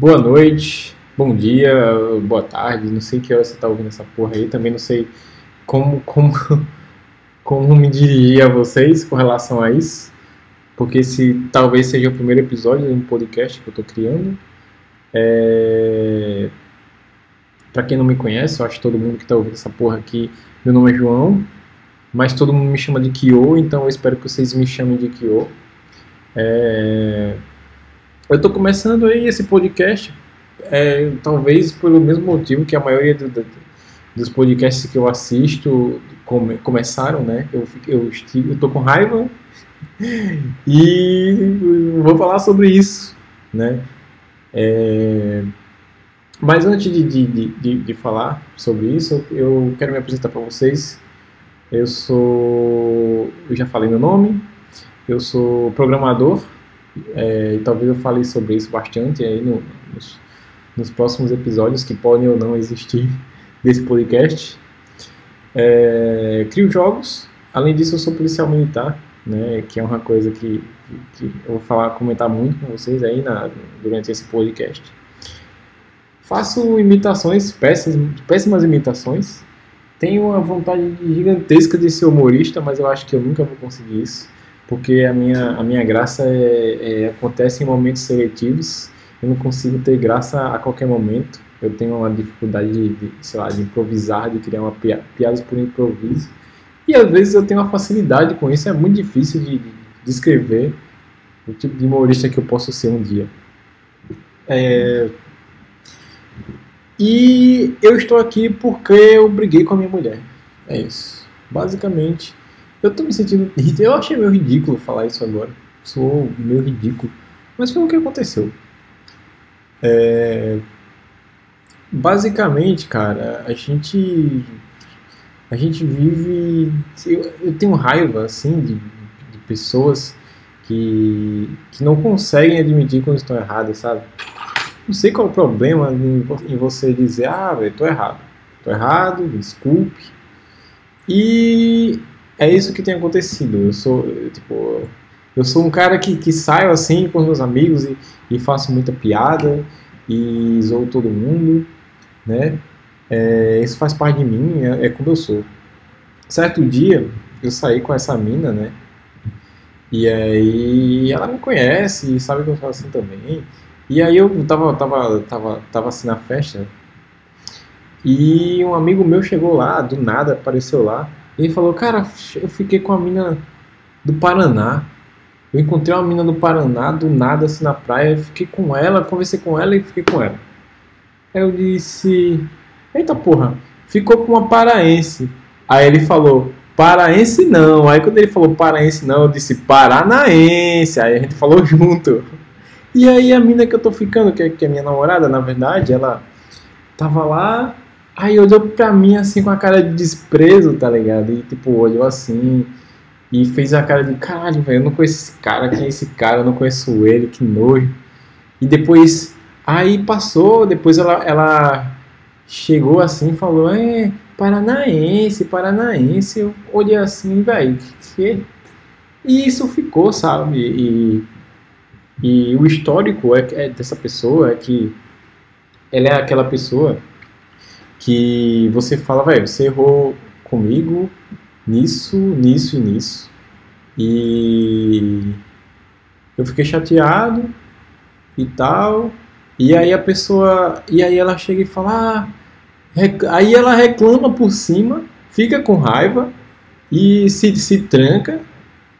Boa noite, bom dia, boa tarde, não sei que hora você tá ouvindo essa porra aí, também não sei como, como, como me dirigir a vocês com relação a isso, porque se talvez seja o primeiro episódio de um podcast que eu tô criando. É... Pra quem não me conhece, eu acho que todo mundo que tá ouvindo essa porra aqui, meu nome é João, mas todo mundo me chama de Kyo, então eu espero que vocês me chamem de Kyo. É... Eu estou começando aí esse podcast, é, talvez pelo mesmo motivo que a maioria do, do, dos podcasts que eu assisto come, começaram, né? Eu, eu, eu tô com raiva e vou falar sobre isso, né? É, mas antes de, de, de, de, falar sobre isso, eu quero me apresentar para vocês. Eu sou, eu já falei meu nome, eu sou programador é, e talvez eu fale sobre isso bastante aí no, nos, nos, próximos episódios que podem ou não existir desse podcast. É, crio jogos, além disso eu sou policial militar, né, que é uma coisa que, que, que eu vou falar, comentar muito com vocês aí na, durante esse podcast. Faço imitações, péssimas, péssimas imitações. Tenho uma vontade gigantesca de ser humorista, mas eu acho que eu nunca vou conseguir isso porque a minha, a minha graça é, é, acontece em momentos seletivos, eu não consigo ter graça a qualquer momento, eu tenho uma dificuldade de, de sei lá, de improvisar, de criar uma pia, piadas por improviso, e às vezes eu tenho uma facilidade com isso, é muito difícil de, de descrever o tipo de humorista que eu posso ser um dia. É... E eu estou aqui porque eu briguei com a minha mulher. É isso. Basicamente, eu tô me sentindo. Eu achei meio ridículo falar isso agora. Sou meio ridículo. Mas foi o que aconteceu. É... Basicamente, cara, a gente. A gente vive. Eu, eu tenho raiva, assim, de, de pessoas que, que não conseguem admitir quando estão erradas, sabe? Não sei qual é o problema em, em você dizer, ah, velho, tô errado. Tô errado, desculpe. E é isso que tem acontecido. Eu sou, tipo, eu sou um cara que, que saio assim com os meus amigos e, e faço muita piada e zoo todo mundo, né? É, isso faz parte de mim, é, é como eu sou. Certo dia, eu saí com essa mina, né? E aí ela me conhece e sabe que eu sou assim também. E aí eu tava, tava, tava, tava assim na festa e um amigo meu chegou lá, do nada apareceu lá. Ele falou, cara, eu fiquei com a mina do Paraná. Eu encontrei uma mina do Paraná, do nada, assim, na praia. fiquei com ela, conversei com ela e fiquei com ela. Aí eu disse, eita porra, ficou com uma paraense. Aí ele falou, paraense não. Aí quando ele falou paraense não, eu disse paranaense. Aí a gente falou junto. E aí a mina que eu tô ficando, que é, que é minha namorada, na verdade, ela tava lá Aí olhou pra mim assim com a cara de desprezo, tá ligado? E tipo, olhou assim e fez a cara de caralho, velho, eu não conheço esse cara, quem é esse cara? Eu não conheço ele, que nojo. E depois, aí passou, depois ela, ela chegou assim e falou, é, paranaense, paranaense. Eu olhei assim, velho, que E isso ficou, sabe? E, e o histórico é, é dessa pessoa é que ela é aquela pessoa que você fala, velho, você errou comigo nisso, nisso e nisso. E eu fiquei chateado e tal. E aí a pessoa. E aí ela chega e fala. Ah, aí ela reclama por cima, fica com raiva e se, se tranca.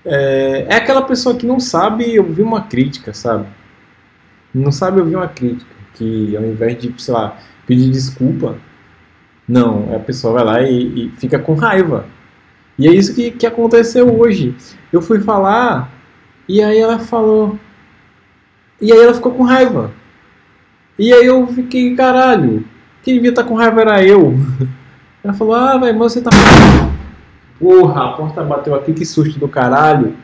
É, é aquela pessoa que não sabe ouvir uma crítica, sabe? Não sabe ouvir uma crítica. Que ao invés de, sei lá, pedir desculpa, não, a pessoa vai lá e, e fica com raiva. E é isso que, que aconteceu hoje. Eu fui falar e aí ela falou. E aí ela ficou com raiva. E aí eu fiquei, caralho, quem devia estar tá com raiva era eu. Ela falou, ah, velho, mas você tá. Porra, a porta bateu aqui, que susto do caralho.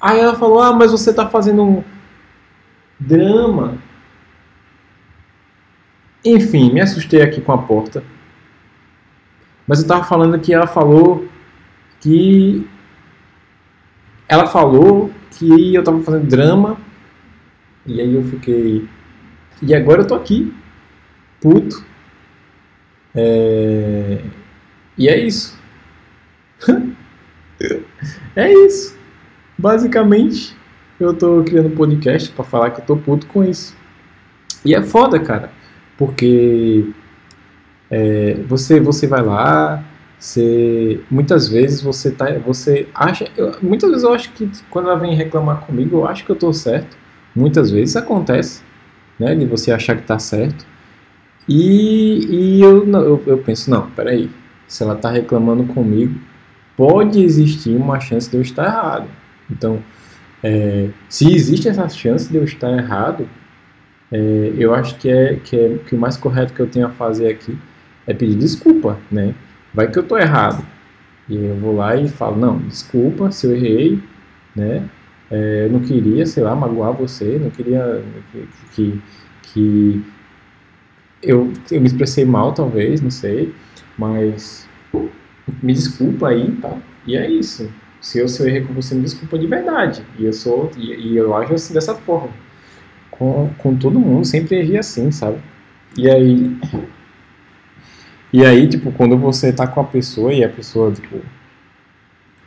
Aí ela falou, ah, mas você tá fazendo um drama. Enfim, me assustei aqui com a porta. Mas eu tava falando que ela falou que. Ela falou que eu tava fazendo drama. E aí eu fiquei. E agora eu tô aqui, puto. É... E é isso. é isso. Basicamente, eu tô criando um podcast para falar que eu tô puto com isso. E é foda, cara. Porque é, você, você vai lá, você, muitas vezes você tá, você acha, eu, muitas vezes eu acho que quando ela vem reclamar comigo, eu acho que eu tô certo. Muitas vezes acontece, né, de você achar que tá certo. E, e eu, eu, eu penso, não, peraí, se ela tá reclamando comigo, pode existir uma chance de eu estar errado. Então, é, se existe essa chance de eu estar errado, é, eu acho que é, que é que o mais correto que eu tenho a fazer aqui é pedir desculpa, né? Vai que eu tô errado. E eu vou lá e falo, não, desculpa se eu errei, né? É, eu não queria, sei lá, magoar você, não queria que, que, que eu, eu me expressei mal, talvez, não sei, mas me desculpa aí, tá? E é isso. Se eu, se eu errei com você, me desculpa de verdade. E eu sou, e, e eu acho assim dessa forma. Com, com todo mundo, sempre agi assim, sabe? E aí, e aí, tipo, quando você tá com a pessoa e a pessoa, tipo,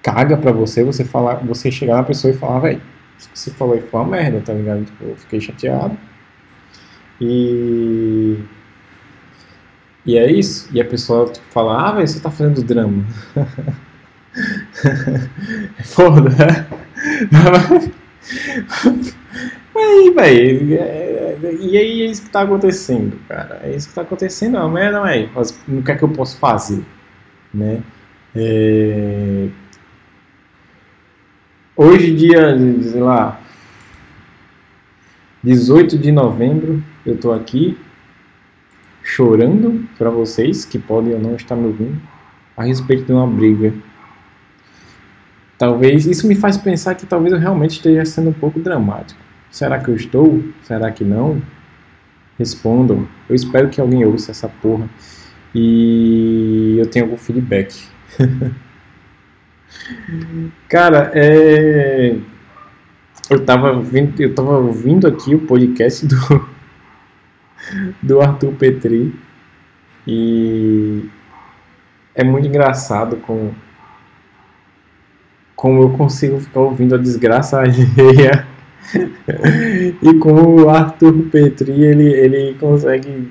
caga pra você, você falar, você chegar na pessoa e falar, velho, você falou aí foi uma merda, tá ligado? Tipo, eu fiquei chateado. E. E é isso. E a pessoa tipo, fala, ah, velho, você tá fazendo drama. é foda, né? Aí, velho, é, e aí é isso que tá acontecendo, cara. É isso que tá acontecendo, não é, não é? O que é que eu posso fazer, né? É... Hoje, dia, sei lá, 18 de novembro, eu tô aqui chorando para vocês que podem ou não estar me ouvindo a respeito de uma briga. Talvez isso me faz pensar que talvez eu realmente esteja sendo um pouco dramático. Será que eu estou? Será que não? Respondam. Eu espero que alguém ouça essa porra e eu tenha algum feedback. Cara, é... eu tava ouvindo, eu tava ouvindo aqui o podcast do do Arthur Petri e é muito engraçado com como eu consigo ficar ouvindo a desgraça alheia e com o Arthur Petri, ele, ele consegue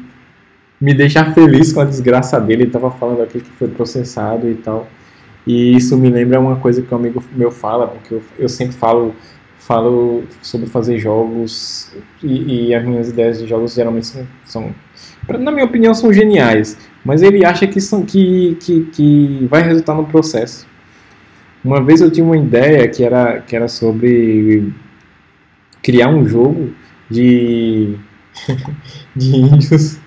me deixar feliz com a desgraça dele. Ele estava falando aqui que foi processado e tal. E isso me lembra uma coisa que um amigo meu fala, porque eu, eu sempre falo, falo sobre fazer jogos e, e, as minhas ideias de jogos geralmente são, são, na minha opinião, são geniais. Mas ele acha que, são, que, que, que vai resultar no processo. Uma vez eu tinha uma ideia que era, que era sobre criar um jogo de, de índios,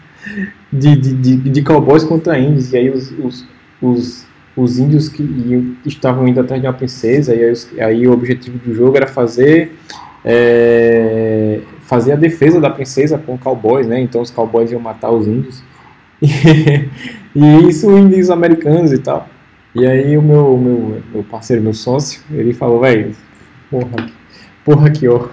de, de, de, de, cowboys contra índios, e aí os, os, os, os índios que estavam indo atrás de uma princesa, e aí, os, aí o objetivo do jogo era fazer, é, fazer a defesa da princesa com cowboys, né? Então os cowboys iam matar os índios. E, e isso índios americanos e tal. E aí o meu, meu, meu parceiro, meu sócio, ele falou, velho, porra, porra que ó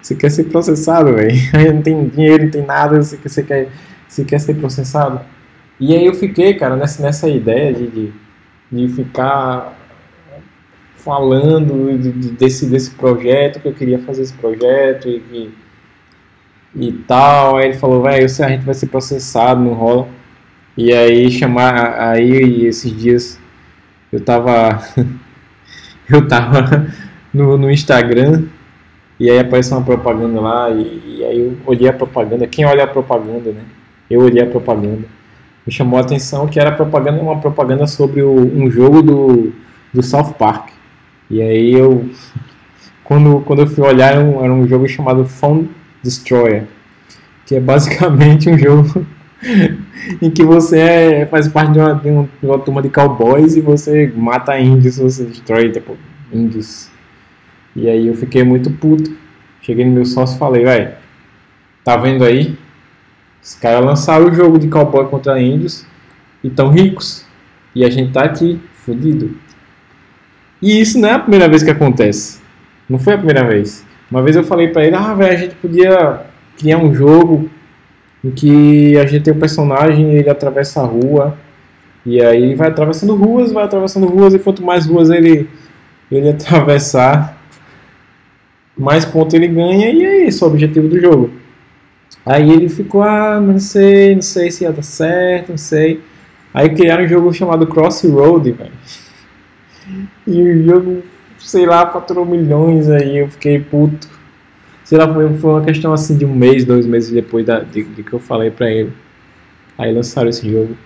você quer ser processado, velho. Não tem dinheiro, não tem nada, você, você, quer, você quer ser processado. E aí eu fiquei, cara, nessa, nessa ideia de, de, de ficar falando de, desse, desse projeto, que eu queria fazer esse projeto e, e, e tal. Aí ele falou, velho, a gente vai ser processado, não rola. E aí chamar, aí esses dias eu tava, eu tava no, no Instagram e aí apareceu uma propaganda lá, e, e, aí eu olhei a propaganda. Quem olha a propaganda, né? Eu olhei a propaganda. Me chamou a atenção que era propaganda, uma propaganda sobre o, um jogo do, do South Park. E aí eu, quando, quando eu fui olhar, era um, era um jogo chamado Phone Destroyer, que é basicamente um jogo em que você é, faz parte de uma, de uma turma de cowboys e você mata índios, você destrói tipo, índios e aí eu fiquei muito puto. Cheguei no meu sócio e falei, velho, tá vendo aí? Os caras lançaram o jogo de cowboy contra índios e tão ricos. E a gente tá aqui, fudido. E isso não é a primeira vez que acontece. Não foi a primeira vez. Uma vez eu falei pra ele, ah, velho, a gente podia criar um jogo em que a gente tem um personagem, ele atravessa a rua, e aí ele vai atravessando ruas, vai atravessando ruas, e quanto mais ruas ele, ele atravessar, mais pontos ele ganha, e é isso o objetivo do jogo. Aí ele ficou, ah, não sei, não sei se ia dar certo, não sei. Aí criaram um jogo chamado Crossroad, velho. E o jogo, sei lá, faturou milhões aí, eu fiquei puto. Sei lá, foi, foi uma questão assim de um mês, dois meses depois da, de, de que eu falei pra ele. Aí lançaram esse jogo.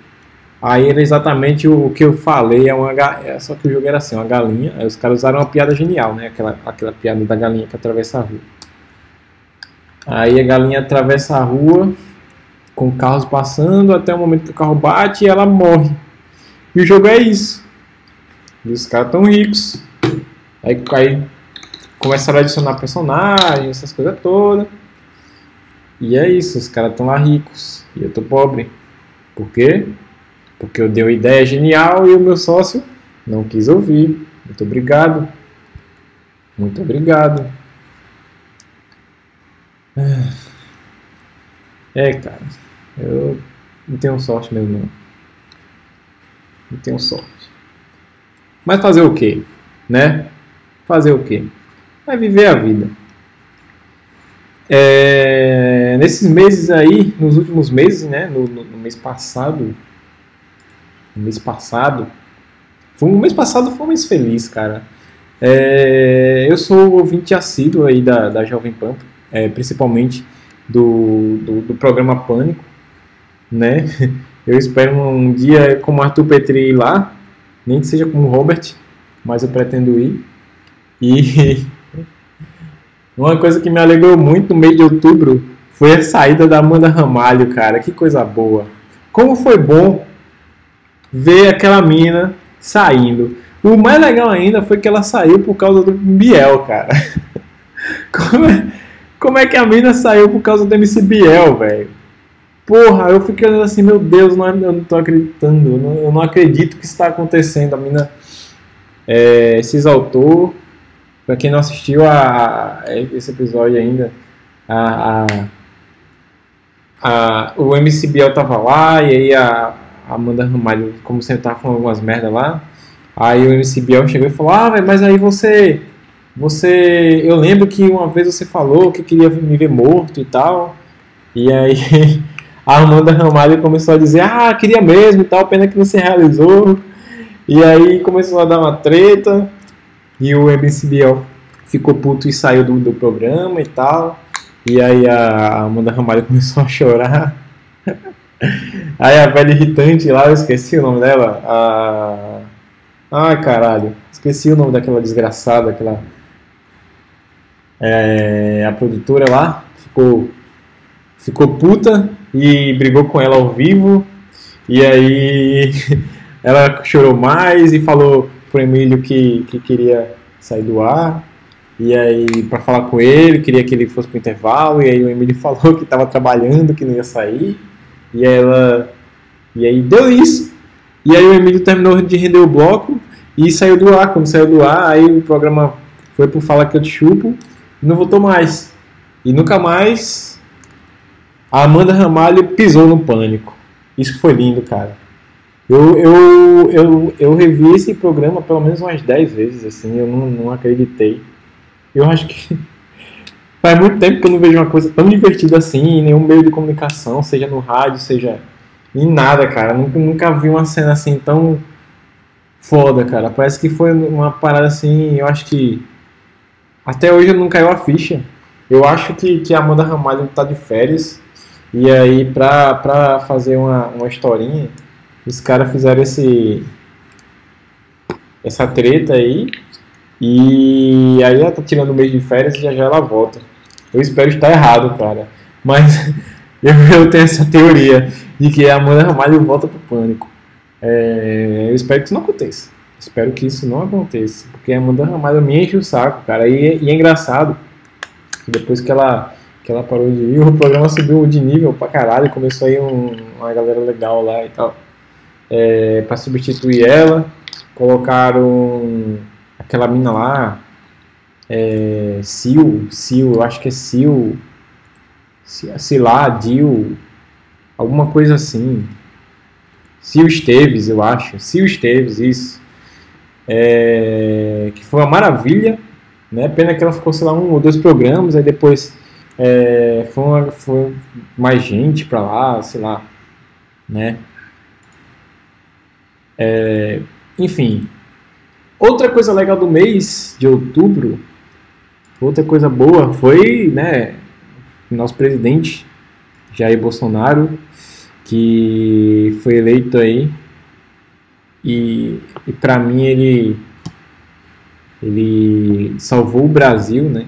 Aí era exatamente o, que eu falei, é uma, é, só que o jogo era assim, uma galinha. Aí os caras usaram uma piada genial, né? Aquela, aquela piada da galinha que atravessa a rua. Aí a galinha atravessa a rua com carros passando até o momento que o carro bate e ela morre. E o jogo é isso. E os caras tão ricos. Aí, aí começaram a adicionar personagens, essas coisas todas. E é isso, os caras estão lá ricos. E eu tô pobre. Por quê? Porque eu dei uma ideia genial e o meu sócio não quis ouvir. Muito obrigado. Muito obrigado. É, cara. Eu não tenho sorte mesmo, não. Não tenho sorte. Mas fazer o quê? Né? Fazer o quê? Vai viver a vida. É, nesses meses aí, nos últimos meses, né? No, no, no, mês passado. Mês passado. Foi, o mês passado foi um mês feliz, cara. É, eu sou ouvinte assíduo aí da, da Jovem Pan é, principalmente do, do, do, programa Pânico, né? Eu espero um dia como Arthur Petri ir lá, nem que seja como Robert, mas eu pretendo ir. E uma coisa que me alegrou muito no mês de outubro foi a saída da Amanda Ramalho, cara. Que coisa boa. Como foi bom ver aquela mina saindo. O mais legal ainda foi que ela saiu por causa do Biel, cara. Como é, como é que a mina saiu por causa do MC Biel, velho? Porra, eu fiquei olhando assim, meu Deus, não, eu não tô acreditando, eu não, eu não acredito que está acontecendo. A mina é, se exaltou. Pra quem não assistiu a, a esse episódio ainda, a, a, a, o MC Biel tava lá, e aí a, Amanda Ramalho, como sempre, tava falando algumas merda lá. Aí o MC Biel chegou e falou: Ah, mas aí você você, eu lembro que uma vez você falou que queria me ver morto e tal. E aí a Amanda Ramalho começou a dizer: "Ah, queria mesmo e tal, pena que não se realizou". E aí começou a dar uma treta e o MCBL ficou puto e saiu do, do programa e tal. E aí a Amanda Ramalho começou a chorar. Aí a velha irritante lá, eu esqueci o nome dela. A... Ai, caralho. Esqueci o nome daquela desgraçada, aquela é, a produtora lá ficou, ficou puta e brigou com ela ao vivo. E aí ela chorou mais e falou pro Emílio que, que queria sair do ar. E aí, para falar com ele, queria que ele fosse pro intervalo. E aí o Emílio falou que estava trabalhando, que não ia sair. E ela. E aí deu isso. E aí o Emílio terminou de render o bloco e saiu do ar. Quando saiu do ar, aí o programa foi pro Fala Que Eu Te Chupo e não voltou mais. E nunca mais a Amanda Ramalho pisou no pânico. Isso foi lindo, cara. Eu, eu, eu, eu revi esse programa pelo menos umas 10 vezes, assim, eu não, não acreditei. Eu acho que faz muito tempo que eu não vejo uma coisa tão divertida assim em nenhum meio de comunicação, seja no rádio, seja em nada, cara. Nunca, nunca vi uma cena assim tão foda, cara. Parece que foi uma parada assim, eu acho que até hoje não caiu a ficha. Eu acho que, que a Amanda Ramalho tá de férias. E aí, pra, pra fazer uma, uma historinha, os caras fizeram esse. Essa treta aí. E aí ela tá tirando o mês de férias e já já ela volta. Eu espero estar errado, cara. Mas eu, tenho essa teoria de que a Amanda Ramalho volta pro pânico. É, eu espero que isso não aconteça. Espero que isso não aconteça, porque a Amanda Ramalho me enche o saco, cara. E, e é engraçado, depois que ela, que ela parou de ir, o programa subiu de nível pra caralho, começou aí um, uma galera legal lá e tal. É, pra substituir ela, colocaram aquela mina lá, é, Sil, Sil, eu acho que é Sil, sei lá, Dil, alguma coisa assim. Sil Esteves, eu acho. Sil Esteves, isso. É, que foi uma maravilha, né? Pena que ela ficou, sei lá, um ou dois programas, aí depois é, foi, uma, foi mais gente pra lá, sei lá, né? É, enfim. Outra coisa legal do mês de outubro, outra coisa boa foi, né, nosso presidente Jair Bolsonaro, que foi eleito aí e, e para mim ele ele salvou o Brasil, né?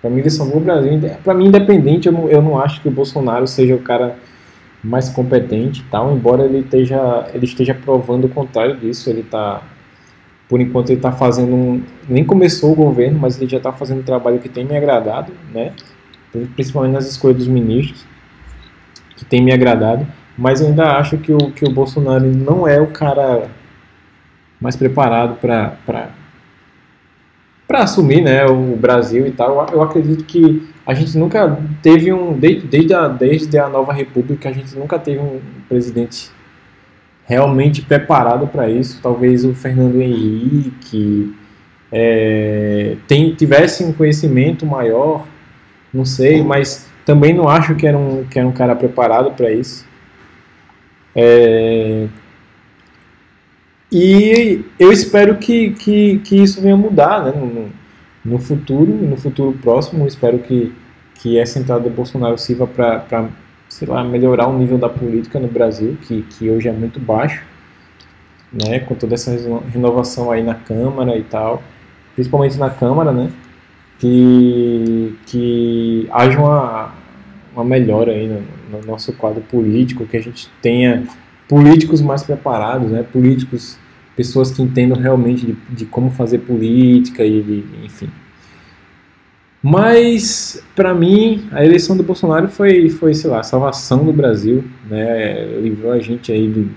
Para mim ele salvou o Brasil. Para mim independente, eu não, eu não acho que o Bolsonaro seja o cara mais competente, tal, embora ele esteja ele esteja provando o contrário disso, ele está por enquanto ele está fazendo um, nem começou o governo, mas ele já está fazendo um trabalho que tem me agradado, né? Principalmente nas escolhas dos ministros, que tem me agradado. Mas eu ainda acho que o, que o Bolsonaro não é o cara mais preparado para para assumir né, o Brasil e tal. Eu acredito que a gente nunca teve um. Desde, desde, a, desde a nova república, a gente nunca teve um presidente realmente preparado para isso. Talvez o Fernando Henrique é, tem, tivesse um conhecimento maior, não sei, mas também não acho que era um, que era um cara preparado para isso. É, e eu espero que, que, que isso venha mudar né, no, no futuro, no futuro próximo. Espero que, que essa entrada do Bolsonaro sirva para, sei lá, melhorar o nível da política no Brasil, que, que hoje é muito baixo, né, com toda essa renovação aí na Câmara e tal, principalmente na Câmara, né, que, que haja uma, uma melhora aí no, no nosso quadro político, que a gente tenha políticos mais preparados, né? Políticos, pessoas que entendam realmente de, de como fazer política e, de, enfim. Mas para mim a eleição do Bolsonaro foi, foi, sei lá, a salvação do Brasil, né? Livrou a gente aí de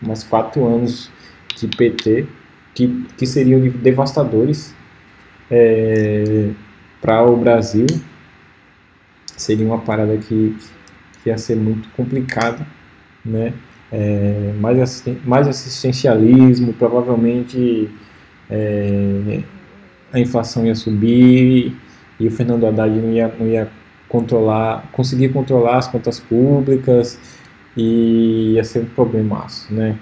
umas quatro anos de PT que, que seriam devastadores é, para o Brasil. Seria uma parada que, que ia ser muito complicada, né? é, mais, assisten mais assistencialismo, provavelmente é, a inflação ia subir e o Fernando Haddad não ia, não ia controlar, conseguir controlar as contas públicas e ia ser um problemaço, né?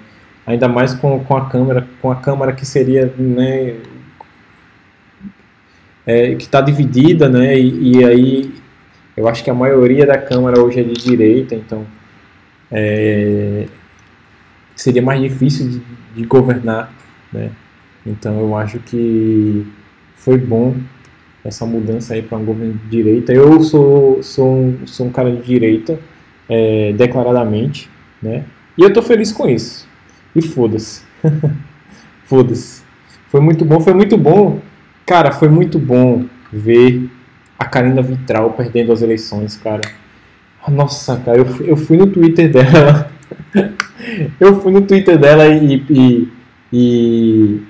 Ainda mais com, com a Câmara, com a Câmara que seria, né, é, que está dividida, né, e, e, aí eu acho que a maioria da Câmara hoje é de direita, então é, seria mais difícil de, de governar, né? Então eu acho que foi bom essa mudança aí para um governo de direita. Eu sou, sou, um, sou um cara de direita, é, declaradamente, né? E eu tô feliz com isso. E foda-se. foda-se. Foi muito bom, foi muito bom. Cara, foi muito bom ver a Karina Vitral perdendo as eleições, cara. Nossa, cara, eu, eu fui no Twitter dela. eu fui no Twitter dela e, e, e,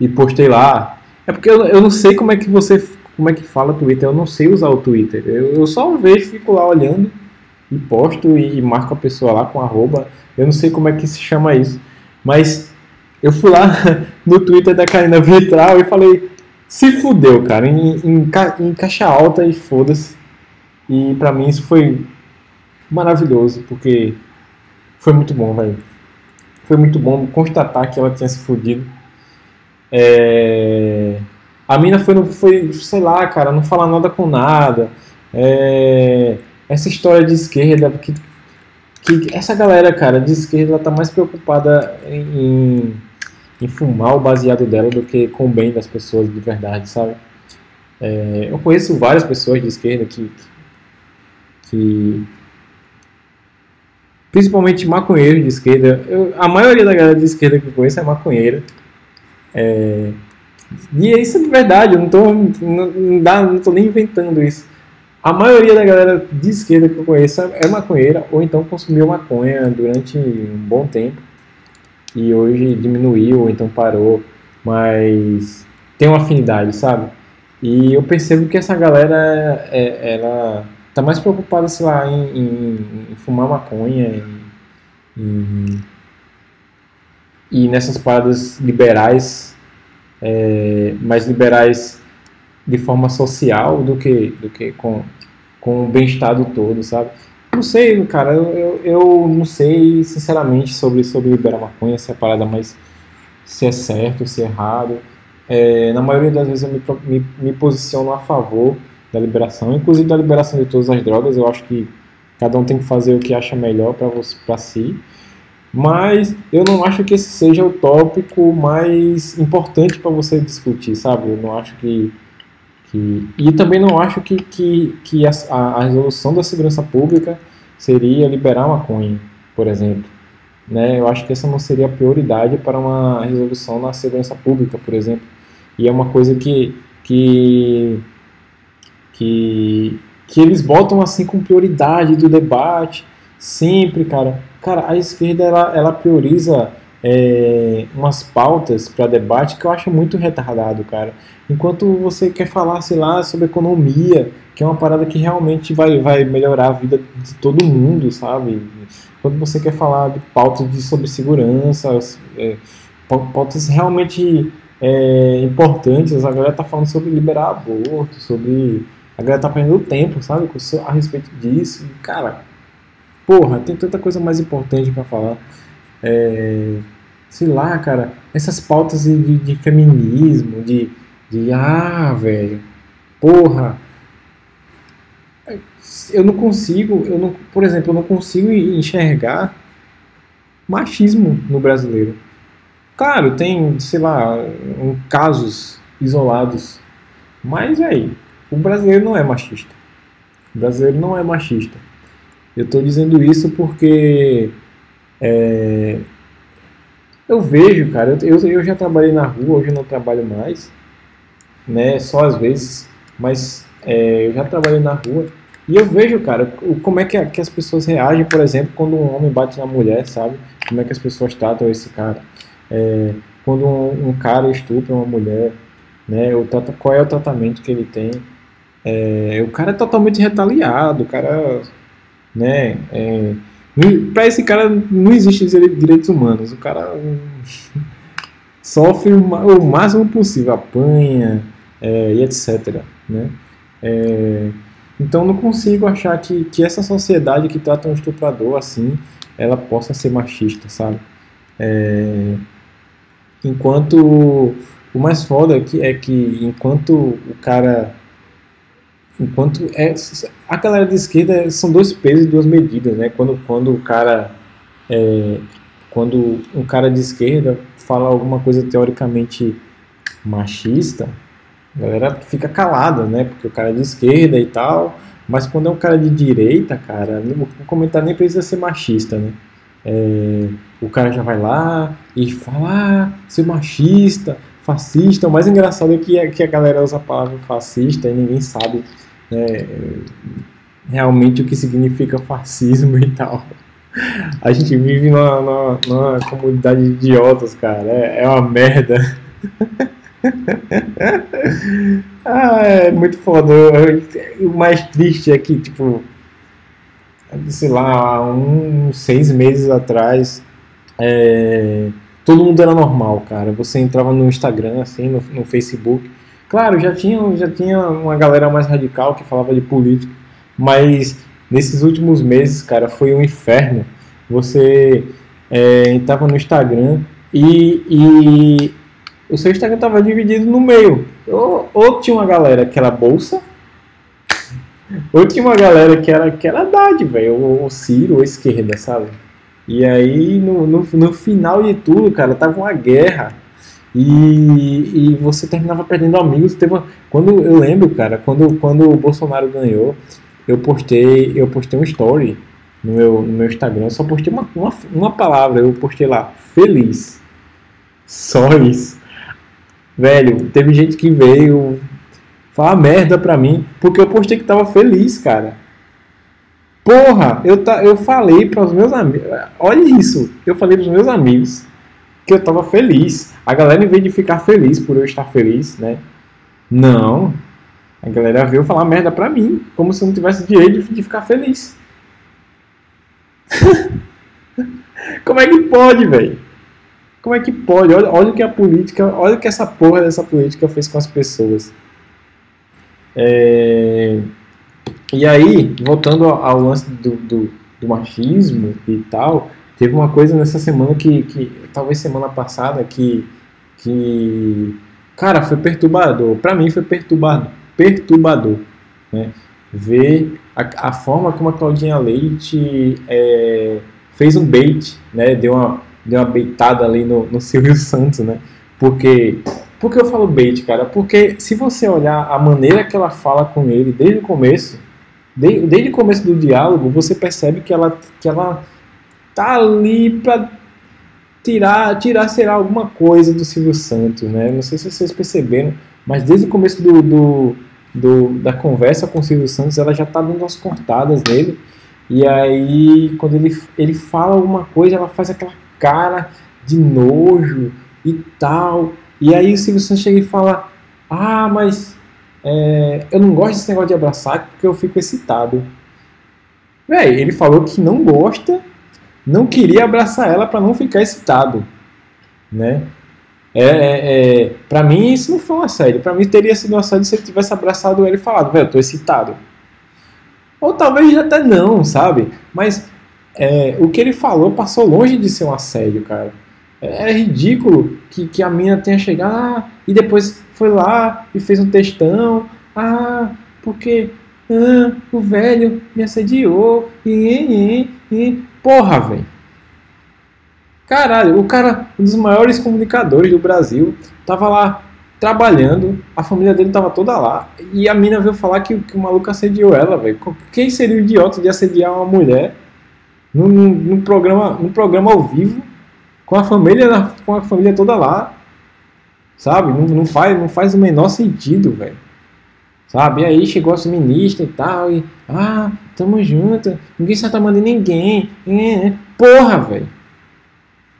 e postei lá. É porque eu, eu não sei como é que você como é que fala Twitter, eu não sei usar o Twitter. Eu, eu só vejo, fico lá olhando e posto e, marco a pessoa lá com arroba. Eu não sei como é que se chama isso. Mas eu fui lá no Twitter da Karina Vitral e falei, se fudeu, cara, em, em, em caixa alta e foda-se. E pra mim isso foi maravilhoso, porque foi muito bom, velho. Foi muito bom constatar que ela tinha se fudido. É... A mina foi, foi, sei lá, cara, não fala nada com nada. É... Essa história de esquerda, que, que essa galera, cara, de esquerda, ela tá mais preocupada em, em fumar o baseado dela do que com o bem das pessoas de verdade, sabe? É... Eu conheço várias pessoas de esquerda que, que principalmente maconheiros de esquerda. Eu, a maioria da galera de esquerda que eu conheço é maconheira. É, e é isso de verdade, eu não tô, não, não, dá, não tô nem inventando isso. A maioria da galera de esquerda que eu conheço é maconheira ou então consumiu maconha durante um bom tempo e hoje diminuiu ou então parou, mas tem uma afinidade, sabe? E eu percebo que essa galera, é, ela tá mais preocupada, sei lá, em, em, em fumar maconha, em, e nessas paradas liberais, é, mais liberais de forma social do que, do que com, com o bem-estar do todo, sabe? Não sei, cara, eu, eu, eu, não sei sinceramente sobre, sobre liberar maconha, se é parada mais. se é certo, se é errado. É, na maioria das vezes eu me, me, me posiciono a favor da liberação, inclusive da liberação de todas as drogas. Eu acho que cada um tem que fazer o que acha melhor para si. Mas eu não acho que esse seja o tópico mais importante para você discutir, sabe? Eu não acho que. que e também não acho que, que, que a, a resolução da segurança pública seria liberar maconha, por exemplo. Né? Eu acho que essa não seria a prioridade para uma resolução na segurança pública, por exemplo. E é uma coisa que, que, que, que eles botam assim com prioridade do debate, sempre, cara. Cara, a esquerda ela, ela prioriza é, umas pautas para debate que eu acho muito retardado, cara. Enquanto você quer falar, sei lá, sobre economia, que é uma parada que realmente vai, vai melhorar a vida de todo mundo, sabe? Quando você quer falar de pautas de, sobre segurança, é, pautas realmente é, importantes, a galera tá falando sobre liberar aborto, sobre. A galera tá perdendo tempo, sabe? A respeito disso. Cara, Porra, tem tanta coisa mais importante para falar. É, sei lá, cara, essas pautas de, de feminismo, de, de ah, velho, porra, eu não consigo, eu não, por exemplo, eu não consigo enxergar machismo no brasileiro. Claro, tem, sei lá, um, casos isolados, mas aí, o brasileiro não é machista. O brasileiro não é machista. Eu estou dizendo isso porque é, eu vejo, cara, eu, eu já trabalhei na rua, hoje eu não trabalho mais, né? Só às vezes, mas é, eu já trabalhei na rua e eu vejo, cara, como é que, que as pessoas reagem, por exemplo, quando um homem bate na mulher, sabe? Como é que as pessoas tratam esse cara? É, quando um, um, cara estupra uma mulher, né? O, qual é o tratamento que ele tem? É, o cara é totalmente retaliado, o cara né? É, para esse cara não existe direitos humanos. O cara sofre o máximo possível, apanha é, e etc. Né? É, então não consigo achar que, que essa sociedade que trata um estuprador assim, ela possa ser machista, sabe? É, enquanto o mais foda é que, é que enquanto o cara Enquanto é, a galera de esquerda são dois pesos e duas medidas, né? Quando, quando o cara é, quando um cara de esquerda fala alguma coisa teoricamente machista, a galera fica calada, né? Porque o cara é de esquerda e tal. Mas quando é um cara de direita, cara, o comentário nem precisa ser machista, né? É, o cara já vai lá e fala, ah, ser machista, fascista. O mais engraçado é que, é que a galera usa a palavra fascista e ninguém sabe né, realmente o que significa fascismo e tal. A gente vive numa, numa, numa comunidade de idiotas, cara. É, é uma merda. ah, é muito foda. O mais triste é que, tipo, sei lá, uns seis meses atrás, é, todo mundo era normal, cara. Você entrava no Instagram, assim, no, no Facebook, Claro, já tinha, já tinha uma galera mais radical que falava de política, mas nesses últimos meses, cara, foi um inferno. Você é, no Instagram e, e o seu Instagram estava dividido no meio. Ou, ou, tinha uma galera que era bolsa, ou tinha uma galera que era, que era Haddad, velho, ou, ou Ciro, ou esquerda, sabe? E aí, no, no, no final de tudo, cara, tava uma guerra e, e você terminava perdendo amigos. Teve uma, quando eu lembro, cara, quando, quando o Bolsonaro ganhou, eu postei, eu postei um story no meu, no meu Instagram, eu só postei uma, uma, uma palavra, eu postei lá, feliz. Só isso. Velho, teve gente que veio falar merda pra mim, porque eu postei que tava feliz, cara. Porra, eu, ta, eu falei para os meus amigos. Olha isso, eu falei para os meus amigos que eu tava feliz. A galera, em vez de ficar feliz por eu estar feliz, né? Não. A galera veio falar merda pra mim, como se eu não tivesse direito de ficar feliz. como é que pode, velho? Como é que pode? Olha, olha o que a política, olha o que essa porra dessa política fez com as pessoas. É... E aí, voltando ao lance do, do, do, machismo e tal, teve uma coisa nessa semana que, que talvez semana passada, que, que cara, foi perturbador. Para mim foi perturbador, perturbador, né? Ver a, a forma como a Claudinha Leite é, fez um bait, né? Deu uma, deu uma beitada ali no, no Silvio Santos, né? Porque por que eu falo bait, cara? Porque se você olhar a maneira que ela fala com ele desde o começo, desde, desde o começo do diálogo, você percebe que ela, que ela tá ali pra tirar, tirar será alguma coisa do Silvio Santos, né? Não sei se vocês perceberam, mas desde o começo do, do, do da conversa com o Silvio Santos, ela já tá dando umas cortadas nele. E aí, quando ele, ele fala alguma coisa, ela faz aquela cara de nojo e tal. E aí o Silvio Santos chega e fala: Ah, mas é, eu não gosto desse negócio de abraçar porque eu fico excitado. Véi, ele falou que não gosta, não queria abraçar ela para não ficar excitado, né? É, é, é para mim isso não foi um assédio. Para mim teria sido um assédio se ele tivesse abraçado ela e falado, velho, eu tô excitado. Ou talvez até não, sabe? Mas é, o que ele falou passou longe de ser um assédio, cara. É, é ridículo que, que a mina tenha chegado ah, e depois foi lá e fez um textão. Ah, porque ah, o velho me assediou. E, e, e. Porra, velho. Caralho, o cara, um dos maiores comunicadores do Brasil, tava lá trabalhando, a família dele tava toda lá, e a mina veio falar que, que o maluco assediou ela, velho. Quem seria o idiota de assediar uma mulher num, num, programa, num programa ao vivo com a família, com a família toda lá. Sabe? Não, não, faz, não faz o menor sentido, velho. Sabe? E aí chegou as ministras e tal, e ah, tamo junto, ninguém está tomando ninguém. É, é. Porra, velho.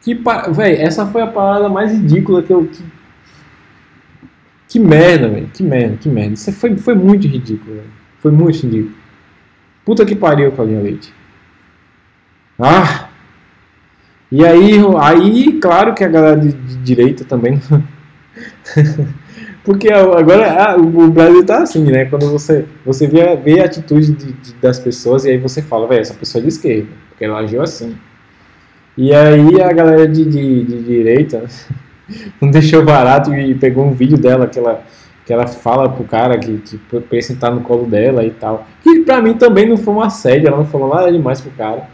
Que pa... Velho, essa foi a parada mais ridícula que eu. Que, que merda, velho. Que merda, que merda. Isso foi, foi muito ridículo. Foi muito ridículo. Puta que pariu, Claudinha Leite. Ah! E aí, aí, claro que a galera de, de direita também. Porque agora o Brasil tá assim, né? Quando você, você vê, vê a atitude de, de, das pessoas e aí você fala, velho, essa pessoa é de esquerda, porque ela agiu assim. E aí a galera de, de, de direita não deixou barato e pegou um vídeo dela que ela, que ela fala pro cara que, que pra ele sentar no colo dela e tal. Que pra mim também não foi uma assédio, ela não falou nada demais pro cara.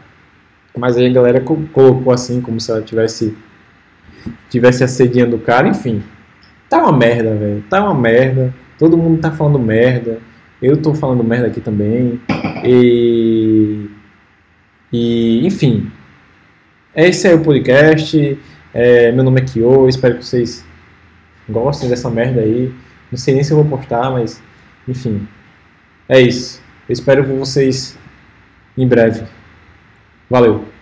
Mas aí a galera colocou assim, como se ela tivesse tivesse assediando o cara, enfim. Tá uma merda, velho. Tá uma merda. Todo mundo tá falando merda. Eu tô falando merda aqui também. E. E, enfim. Esse é o podcast. É, meu nome é Kyo. Espero que vocês gostem dessa merda aí. Não sei nem se eu vou postar, mas. Enfim. É isso. Eu espero ver vocês em breve. Valeu!